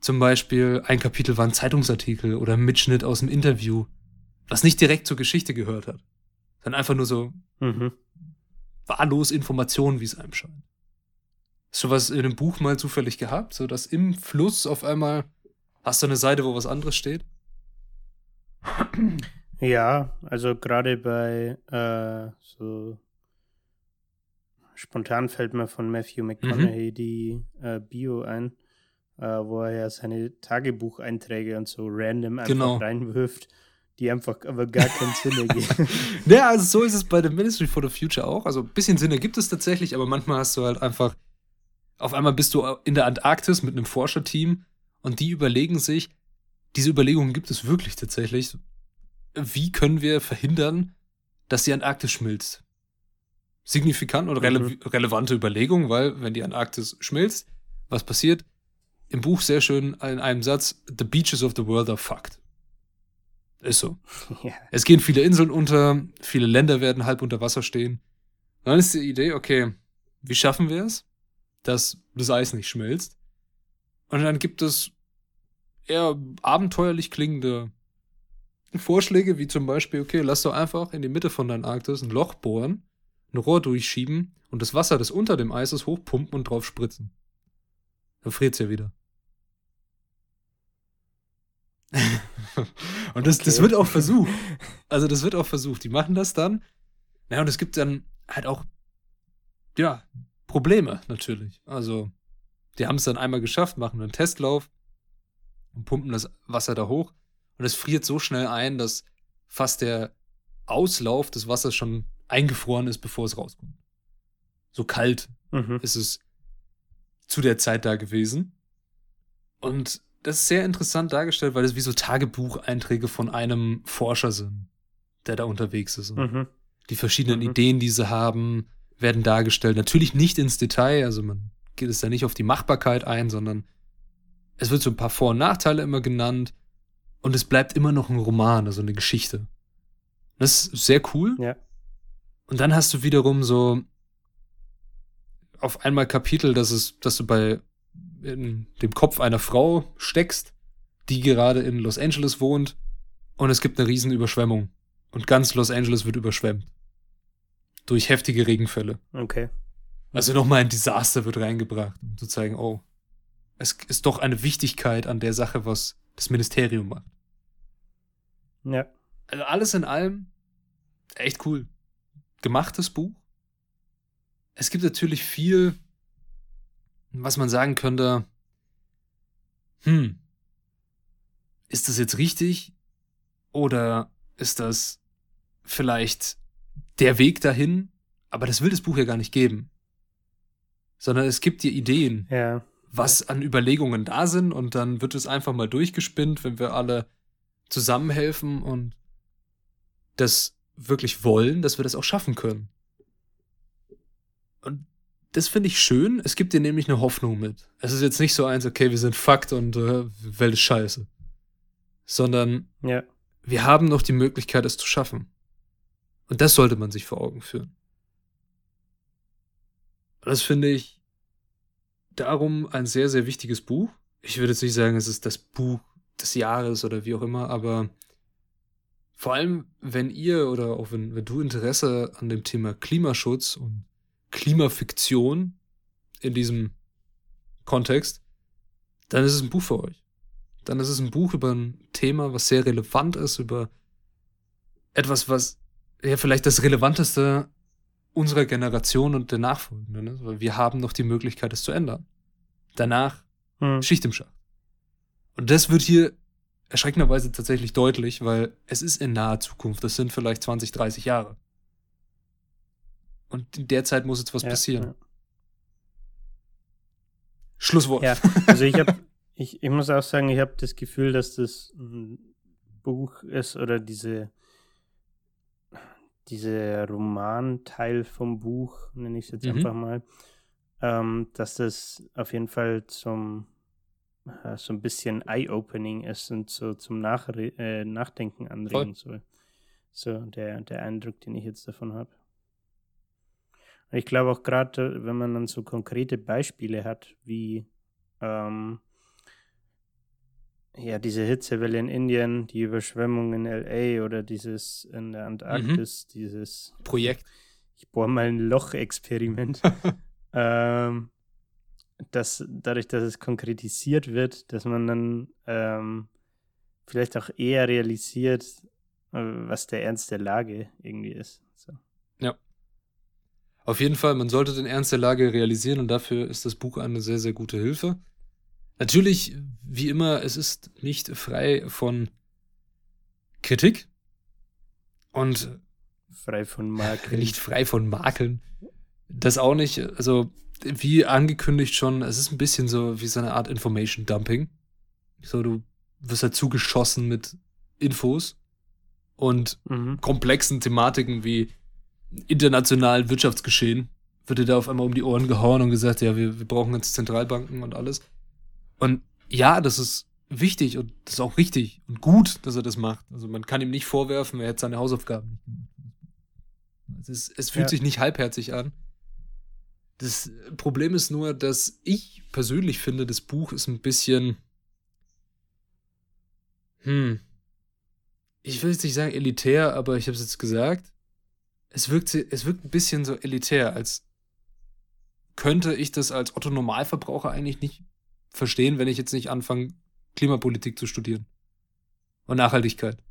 zum Beispiel ein Kapitel war ein Zeitungsartikel oder ein Mitschnitt aus einem Interview, was nicht direkt zur Geschichte gehört hat, sondern einfach nur so. Mhm. wahllos Informationen, wie es einem scheint. Hast du was in einem Buch mal zufällig gehabt, so dass im Fluss auf einmal hast du eine Seite, wo was anderes steht? Ja, also gerade bei äh, so spontan fällt mir von Matthew McConaughey die äh, Bio ein, äh, wo er ja seine Tagebucheinträge und so random einfach Genau. reinwirft, die einfach aber gar keinen Sinn ergeben. Ja, also so ist es bei dem Ministry for the Future auch. Also ein bisschen Sinn ergibt es tatsächlich, aber manchmal hast du halt einfach, auf einmal bist du in der Antarktis mit einem Forscherteam Und die überlegen sich, diese Überlegungen gibt es wirklich tatsächlich. Wie können wir verhindern, dass die Antarktis schmilzt? Signifikant oder rele mhm. relevante Überlegung, weil wenn die Antarktis schmilzt, was passiert? Im Buch sehr schön in einem Satz, The beaches of the world are fucked. Ist so. Ja. Es gehen viele Inseln unter, viele Länder werden halb unter Wasser stehen. Dann ist die Idee, okay, wie schaffen wir es, dass das Eis nicht schmilzt? Und dann gibt es eher abenteuerlich klingende Vorschläge, wie zum Beispiel, okay, lass doch einfach in die Mitte von deinem Arktis ein Loch bohren, ein Rohr durchschieben und das Wasser, das unter dem Eis ist, hochpumpen und drauf spritzen. Dann friert's ja wieder. und das, okay. das wird auch versucht. Also das wird auch versucht. Die machen das dann. Ja, und es gibt dann halt auch, ja, Probleme natürlich. Also, die haben es dann einmal geschafft, machen einen Testlauf und pumpen das Wasser da hoch. Und es friert so schnell ein, dass fast der Auslauf des Wassers schon eingefroren ist, bevor es rauskommt. So kalt mhm. ist es zu der Zeit da gewesen. Und das ist sehr interessant dargestellt, weil es wie so Tagebucheinträge von einem Forscher sind, der da unterwegs ist. Mhm. Die verschiedenen mhm. Ideen, die sie haben, werden dargestellt. Natürlich nicht ins Detail, also man geht es da nicht auf die Machbarkeit ein, sondern es wird so ein paar Vor- und Nachteile immer genannt und es bleibt immer noch ein Roman, also eine Geschichte. Das ist sehr cool. Ja. Und dann hast du wiederum so auf einmal Kapitel, dass es, dass du bei in dem Kopf einer Frau steckst, die gerade in Los Angeles wohnt und es gibt eine riesen Überschwemmung und ganz Los Angeles wird überschwemmt durch heftige Regenfälle. Okay. Also nochmal ein Desaster wird reingebracht, um zu zeigen, oh, es ist doch eine Wichtigkeit an der Sache, was das Ministerium macht. Ja. Also alles in allem echt cool. Gemachtes Buch. Es gibt natürlich viel, was man sagen könnte, hm, ist das jetzt richtig? Oder ist das vielleicht der Weg dahin? Aber das will das Buch ja gar nicht geben. Sondern es gibt dir Ideen, ja. was an Überlegungen da sind und dann wird es einfach mal durchgespinnt, wenn wir alle zusammenhelfen und das wirklich wollen, dass wir das auch schaffen können. Und das finde ich schön. Es gibt dir nämlich eine Hoffnung mit. Es ist jetzt nicht so eins, okay, wir sind Fakt und äh, Welt ist scheiße. Sondern ja. wir haben noch die Möglichkeit, es zu schaffen. Und das sollte man sich vor Augen führen. Das finde ich darum ein sehr, sehr wichtiges Buch. Ich würde jetzt nicht sagen, es ist das Buch des Jahres oder wie auch immer, aber vor allem, wenn ihr oder auch wenn, wenn du Interesse an dem Thema Klimaschutz und Klimafiktion in diesem Kontext, dann ist es ein Buch für euch. Dann ist es ein Buch über ein Thema, was sehr relevant ist, über etwas, was ja vielleicht das Relevanteste unserer Generation und der Nachfolgenden ist, weil wir haben noch die Möglichkeit, es zu ändern. Danach hm. Schicht im Schacht. Und das wird hier erschreckenderweise tatsächlich deutlich, weil es ist in naher Zukunft. Das sind vielleicht 20, 30 Jahre. Und in der Zeit muss jetzt was ja, passieren. Ja. Schlusswort. Ja, also ich habe, ich, ich muss auch sagen, ich habe das Gefühl, dass das ein Buch ist oder diese, diese Romanteil vom Buch, nenne ich es jetzt mhm. einfach mal, ähm, dass das auf jeden Fall zum äh, so ein bisschen Eye-Opening ist und so zum Nach äh, Nachdenken anregen soll. So der, der Eindruck, den ich jetzt davon habe. Ich glaube auch gerade, wenn man dann so konkrete Beispiele hat, wie ähm, ja, diese Hitzewelle in Indien, die Überschwemmung in LA oder dieses in der Antarktis, mhm. dieses Projekt. Ich bohre mal ein Loch-Experiment. ähm, dass dadurch, dass es konkretisiert wird, dass man dann ähm, vielleicht auch eher realisiert, äh, was der Ernst der Lage irgendwie ist. So. Ja. Auf jeden Fall, man sollte den Ernst der Lage realisieren und dafür ist das Buch eine sehr, sehr gute Hilfe. Natürlich, wie immer, es ist nicht frei von Kritik und frei von Makeln. Nicht frei von Makeln. Das auch nicht. Also, wie angekündigt schon, es ist ein bisschen so wie so eine Art Information Dumping. So, du wirst halt zugeschossen mit Infos und mhm. komplexen Thematiken wie internationalen Wirtschaftsgeschehen. Wird dir da auf einmal um die Ohren gehauen und gesagt, ja, wir, wir brauchen jetzt Zentralbanken und alles. Und ja, das ist wichtig und das ist auch richtig und gut, dass er das macht. Also man kann ihm nicht vorwerfen, er hätte seine Hausaufgaben nicht gemacht. Es, ist, es fühlt ja. sich nicht halbherzig an. Das Problem ist nur, dass ich persönlich finde, das Buch ist ein bisschen. Hm. Ich will jetzt nicht sagen elitär, aber ich habe es jetzt gesagt. Es wirkt, es wirkt ein bisschen so elitär, als könnte ich das als Otto Normalverbraucher eigentlich nicht verstehen, wenn ich jetzt nicht anfange, Klimapolitik zu studieren. Und Nachhaltigkeit.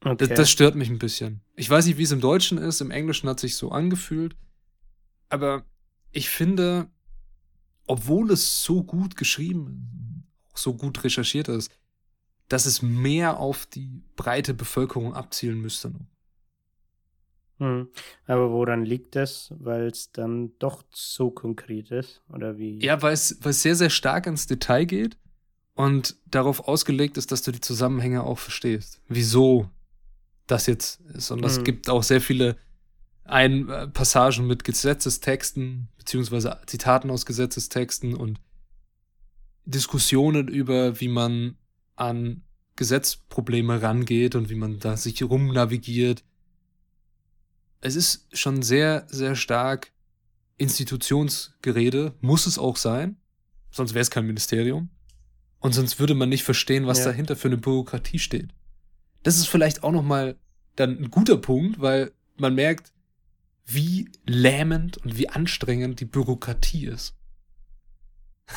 Okay. Das, das, stört mich ein bisschen. Ich weiß nicht, wie es im Deutschen ist, im Englischen hat sich so angefühlt. Aber ich finde, obwohl es so gut geschrieben, so gut recherchiert ist, dass es mehr auf die breite Bevölkerung abzielen müsste noch. Hm. Aber woran liegt das? Weil es dann doch so konkret ist? Oder wie? Ja, weil es, weil es sehr, sehr stark ins Detail geht und darauf ausgelegt ist, dass du die Zusammenhänge auch verstehst. Wieso das jetzt ist. Und es mhm. gibt auch sehr viele ein äh, Passagen mit Gesetzestexten, beziehungsweise Zitaten aus Gesetzestexten und Diskussionen über, wie man an Gesetzprobleme rangeht und wie man da sich rumnavigiert. Es ist schon sehr, sehr stark Institutionsgerede, muss es auch sein, sonst wäre es kein Ministerium. Und sonst würde man nicht verstehen, was ja. dahinter für eine Bürokratie steht. Das ist vielleicht auch nochmal dann ein guter Punkt, weil man merkt, wie lähmend und wie anstrengend die Bürokratie ist.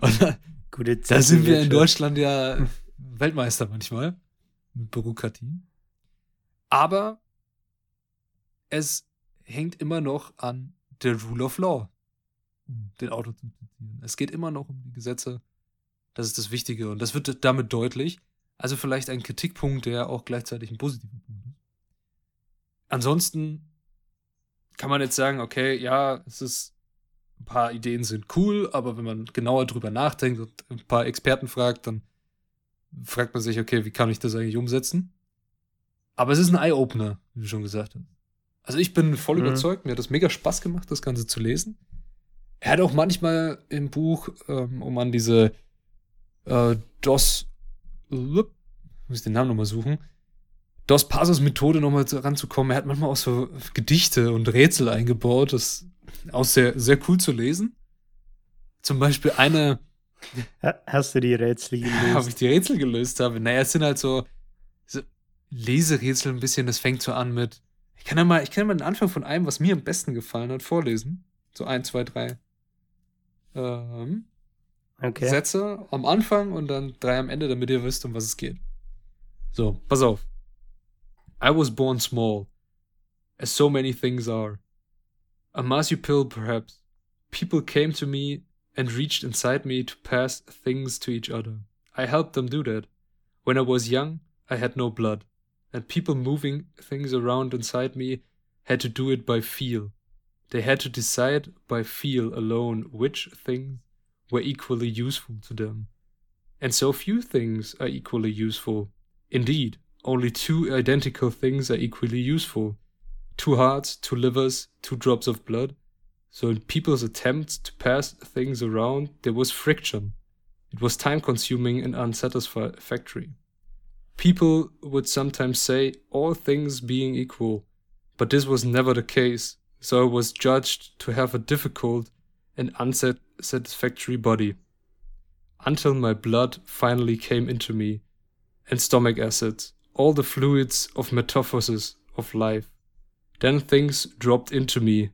da, Gute da sind wir in Deutschland ja Weltmeister manchmal mit Bürokratie. Aber es hängt immer noch an der Rule of Law, um den Auto zu zitieren. Es geht immer noch um die Gesetze. Das ist das Wichtige. Und das wird damit deutlich. Also vielleicht ein Kritikpunkt, der auch gleichzeitig ein positiver Punkt ist. Ansonsten kann man jetzt sagen, okay, ja, es ist, ein paar Ideen sind cool, aber wenn man genauer drüber nachdenkt und ein paar Experten fragt, dann fragt man sich, okay, wie kann ich das eigentlich umsetzen? Aber es ist ein Eye-Opener, wie du schon gesagt hast. Also ich bin voll mhm. überzeugt, mir hat das mega Spaß gemacht, das Ganze zu lesen. Er hat auch manchmal im Buch, ähm, um an diese äh, DOS muss ich den Namen nochmal suchen, Dos Passos Methode nochmal ranzukommen. Er hat manchmal auch so Gedichte und Rätsel eingebaut. Das ist auch sehr, sehr cool zu lesen. Zum Beispiel eine. Hast du die Rätsel gelöst? Habe ich die Rätsel gelöst habe. Naja, es sind halt so, so Leserätsel ein bisschen. Das fängt so an mit. Ich kann ja mal, ich kann ja mal den Anfang von einem, was mir am besten gefallen hat, vorlesen. So ein, zwei, drei. Ähm, okay. Sätze am Anfang und dann drei am Ende, damit ihr wisst, um was es geht. So, pass auf. I was born small, as so many things are. A marsupial, perhaps. People came to me and reached inside me to pass things to each other. I helped them do that. When I was young, I had no blood, and people moving things around inside me had to do it by feel. They had to decide by feel alone which things were equally useful to them. And so few things are equally useful. Indeed, only two identical things are equally useful two hearts, two livers, two drops of blood. So, in people's attempts to pass things around, there was friction. It was time consuming and unsatisfactory. People would sometimes say, all things being equal, but this was never the case, so I was judged to have a difficult and unsatisfactory body. Until my blood finally came into me, and stomach acids, all the fluids of metamorphosis of life. Then things dropped into me,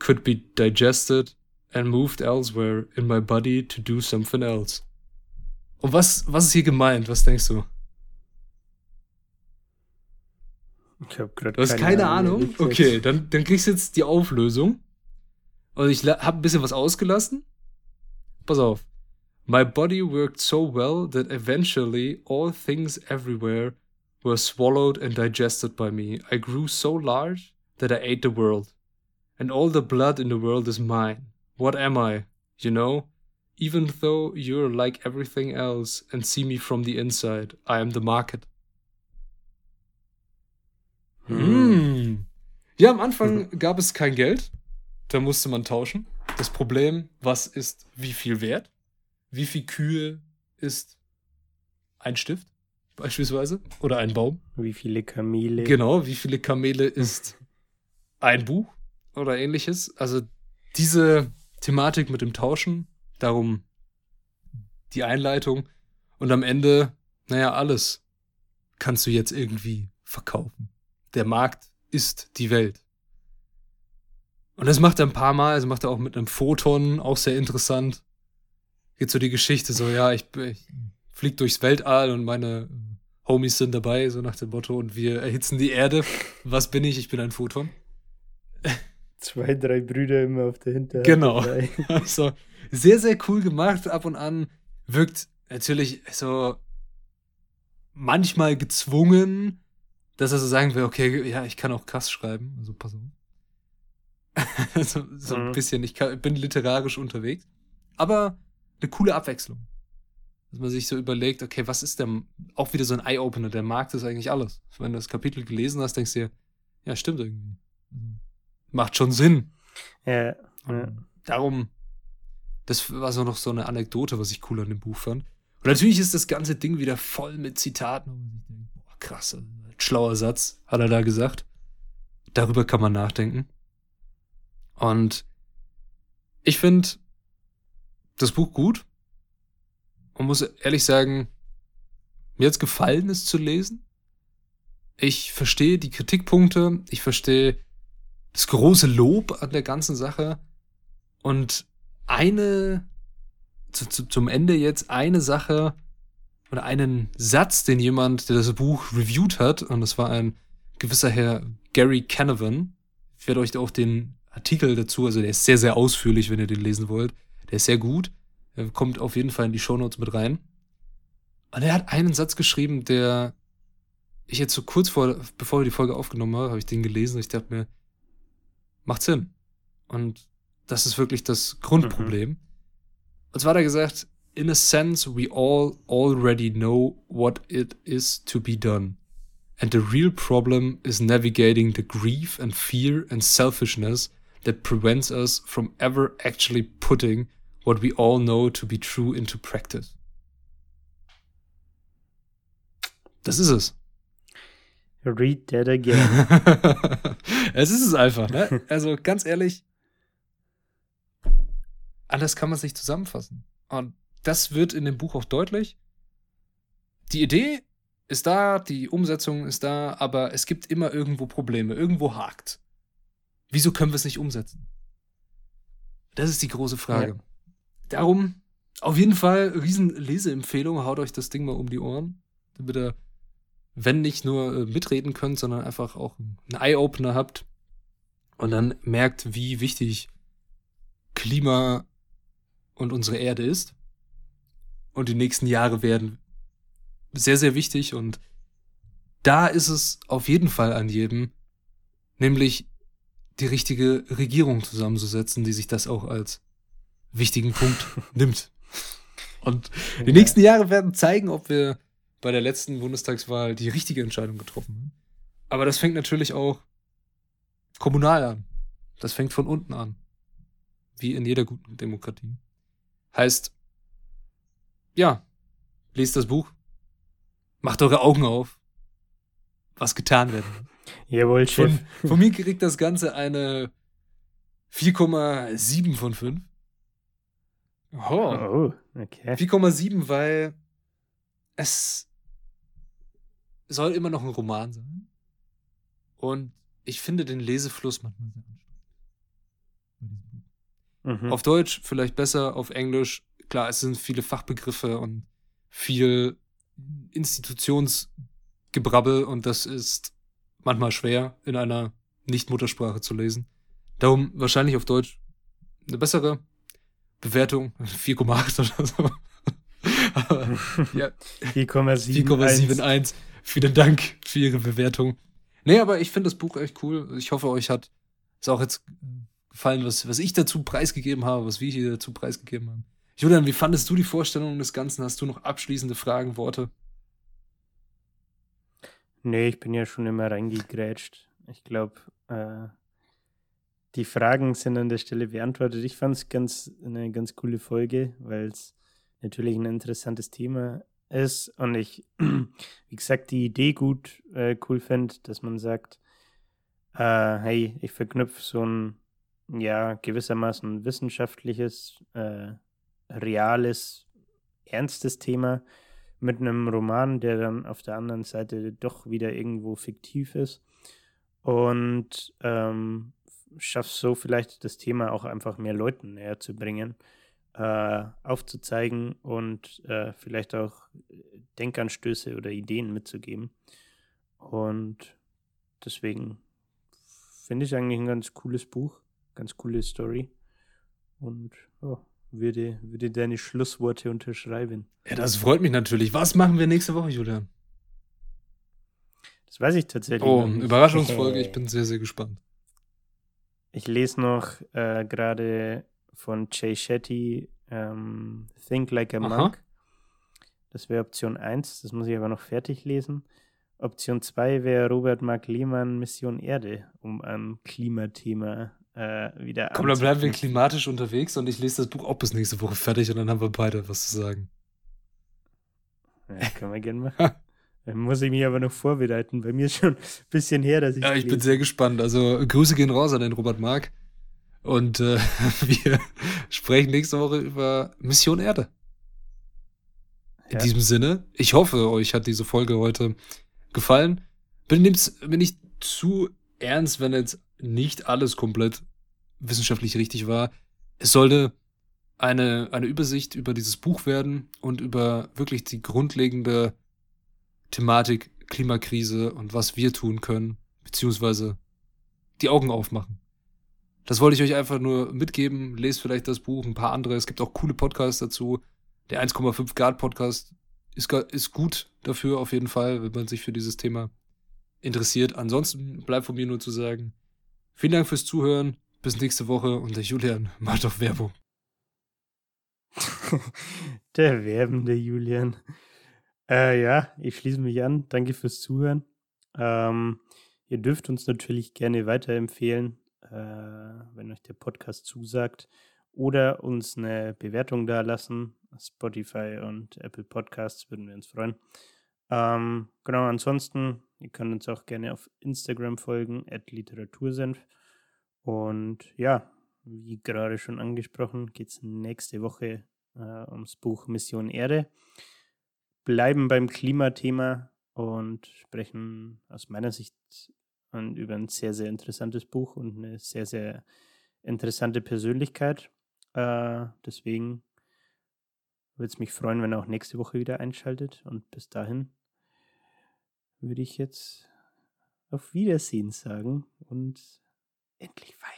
could be digested and moved elsewhere in my body to do something else. Und was, was ist hier gemeint? Was denkst du? Ich hab grad du hast keine, keine Ahnung? Ahnung? Okay, dann, dann kriegst du jetzt die Auflösung. Und ich habe ein bisschen was ausgelassen. Pass auf. My body worked so well that eventually all things everywhere were swallowed and digested by me. I grew so large that I ate the world. And all the blood in the world is mine. What am I? You know? Even though you're like everything else and see me from the inside, I am the market. Mm. Ja, am Anfang gab es kein Geld. Da musste man tauschen. Das Problem, was ist wie viel wert? Wie viel Kühe ist ein Stift beispielsweise oder ein Baum? Wie viele Kamele? Genau, wie viele Kamele ist ein Buch oder ähnliches? Also diese Thematik mit dem Tauschen, darum die Einleitung und am Ende, naja, alles kannst du jetzt irgendwie verkaufen. Der Markt ist die Welt. Und das macht er ein paar Mal, also macht er auch mit einem Photon, auch sehr interessant. Geht so die Geschichte so, ja, ich, ich flieg durchs Weltall und meine Homies sind dabei, so nach dem Motto, und wir erhitzen die Erde. Was bin ich? Ich bin ein Photon. Zwei, drei Brüder immer auf der Hinterhand. Genau. Also, sehr, sehr cool gemacht. Ab und an wirkt natürlich so manchmal gezwungen, dass er so sagen will, okay, ja, ich kann auch krass schreiben. Also, pass auf. so, so mhm. ein bisschen, ich kann, bin literarisch unterwegs. Aber eine coole Abwechslung. Dass man sich so überlegt, okay, was ist denn auch wieder so ein Eye-Opener, der Markt ist eigentlich alles. Wenn du das Kapitel gelesen hast, denkst du dir, ja, stimmt irgendwie. Also, macht schon Sinn. Ja, ja. Darum, das war so noch so eine Anekdote, was ich cool an dem Buch fand. Und natürlich ist das ganze Ding wieder voll mit Zitaten. Und ich denke, boah, krass, schlauer Satz, hat er da gesagt. Darüber kann man nachdenken. Und ich finde das Buch gut und muss ehrlich sagen, mir hat's gefallen, es zu lesen. Ich verstehe die Kritikpunkte, ich verstehe das große Lob an der ganzen Sache und eine zu, zu, zum Ende jetzt eine Sache oder einen Satz, den jemand, der das Buch reviewed hat, und das war ein gewisser Herr Gary Canavan. Ich werde euch auch den Artikel dazu, also der ist sehr, sehr ausführlich, wenn ihr den lesen wollt. Der ist sehr gut. Er kommt auf jeden Fall in die Shownotes mit rein. Und er hat einen Satz geschrieben, der ich jetzt so kurz vor, bevor wir die Folge aufgenommen haben, habe ich den gelesen und ich dachte mir, macht Sinn. Und das ist wirklich das Grundproblem. Mhm. Und zwar hat er gesagt, in a sense, we all already know what it is to be done. And the real problem is navigating the grief and fear and selfishness that prevents us from ever actually putting what we all know to be true into practice. Das ist es. Read that again. es ist es einfach, ne? Also ganz ehrlich, anders kann man es nicht zusammenfassen. Und das wird in dem Buch auch deutlich. Die Idee ist da, die Umsetzung ist da, aber es gibt immer irgendwo Probleme, irgendwo hakt. Wieso können wir es nicht umsetzen? Das ist die große Frage. Ja. Darum, auf jeden Fall, riesen Leseempfehlung, haut euch das Ding mal um die Ohren, damit ihr, wenn nicht nur äh, mitreden könnt, sondern einfach auch einen Eye-Opener habt und dann merkt, wie wichtig Klima und unsere Erde ist. Und die nächsten Jahre werden sehr, sehr wichtig und da ist es auf jeden Fall an jedem, nämlich die richtige Regierung zusammenzusetzen, die sich das auch als wichtigen Punkt nimmt. Und die nächsten Jahre werden zeigen, ob wir bei der letzten Bundestagswahl die richtige Entscheidung getroffen haben. Aber das fängt natürlich auch kommunal an. Das fängt von unten an. Wie in jeder guten Demokratie. Heißt, ja, lest das Buch, macht eure Augen auf, was getan werden. Jawohl, Chef. Von, von mir kriegt das Ganze eine 4,7 von 5. Oh, oh okay. 4,7, weil es soll immer noch ein Roman sein. Und ich finde den Lesefluss manchmal sehr anstrengend. Mhm. Auf Deutsch vielleicht besser, auf Englisch. Klar, es sind viele Fachbegriffe und viel Institutionsgebrabbel und das ist manchmal schwer in einer Nicht-Muttersprache zu lesen. Darum wahrscheinlich auf Deutsch eine bessere Bewertung, 4,8 oder so. ja. 4,71. Vielen Dank für Ihre Bewertung. Nee, aber ich finde das Buch echt cool. Ich hoffe, euch hat es auch jetzt gefallen, was, was ich dazu preisgegeben habe, was wir hier dazu preisgegeben haben. Julian, wie fandest du die Vorstellung des Ganzen? Hast du noch abschließende Fragen, Worte? Nee, ich bin ja schon immer reingegrätscht. Ich glaube, äh, die Fragen sind an der Stelle beantwortet. Ich fand es ganz, eine ganz coole Folge, weil es natürlich ein interessantes Thema ist und ich, wie gesagt, die Idee gut äh, cool finde, dass man sagt, äh, hey, ich verknüpfe so ein, ja, gewissermaßen wissenschaftliches, äh, reales, ernstes Thema mit einem Roman, der dann auf der anderen Seite doch wieder irgendwo fiktiv ist und ähm, schaffst so vielleicht das Thema auch einfach mehr Leuten näher zu bringen äh, aufzuzeigen und äh, vielleicht auch Denkanstöße oder Ideen mitzugeben. Und deswegen finde ich eigentlich ein ganz cooles Buch, ganz coole Story. Und oh, würde, würde deine Schlussworte unterschreiben. Ja, das freut mich natürlich. Was machen wir nächste Woche, Julian? Das weiß ich tatsächlich. Oh, Überraschungsfolge. Ich bin sehr, sehr gespannt. Ich lese noch äh, gerade von Jay Shetty, ähm, Think Like a Aha. Monk. Das wäre Option 1, das muss ich aber noch fertig lesen. Option 2 wäre Robert Mark Lehmann Mission Erde, um am Klimathema äh, wieder Komm, dann bleiben wir klimatisch unterwegs und ich lese das Buch auch bis nächste Woche fertig und dann haben wir beide was zu sagen. Ja, können wir gerne machen. Dann muss ich mich aber noch vorbereiten. Bei mir ist schon ein bisschen her, dass ich. Ja, ich lese. bin sehr gespannt. Also Grüße gehen raus an den Robert Mark. Und äh, wir sprechen nächste Woche über Mission Erde. In ja. diesem Sinne, ich hoffe, euch hat diese Folge heute gefallen. Bin, bin nicht zu ernst, wenn jetzt nicht alles komplett wissenschaftlich richtig war. Es sollte eine, eine Übersicht über dieses Buch werden und über wirklich die grundlegende Thematik Klimakrise und was wir tun können, beziehungsweise die Augen aufmachen. Das wollte ich euch einfach nur mitgeben. Lest vielleicht das Buch, ein paar andere. Es gibt auch coole Podcasts dazu. Der 1,5 Grad Podcast ist, ist gut dafür auf jeden Fall, wenn man sich für dieses Thema interessiert. Ansonsten bleibt von mir nur zu sagen, vielen Dank fürs Zuhören. Bis nächste Woche und der Julian macht doch Werbung. der werbende Julian. Äh, ja, ich schließe mich an. Danke fürs Zuhören. Ähm, ihr dürft uns natürlich gerne weiterempfehlen äh, wenn euch der Podcast zusagt. Oder uns eine Bewertung da lassen. Spotify und Apple Podcasts würden wir uns freuen. Ähm, genau, ansonsten, ihr könnt uns auch gerne auf Instagram folgen, at Literatursenf. Und ja, wie gerade schon angesprochen, geht es nächste Woche äh, ums Buch Mission Erde. Bleiben beim Klimathema und sprechen aus meiner Sicht und über ein sehr, sehr interessantes Buch und eine sehr, sehr interessante Persönlichkeit. Äh, deswegen würde es mich freuen, wenn er auch nächste Woche wieder einschaltet. Und bis dahin würde ich jetzt auf Wiedersehen sagen und endlich feiern.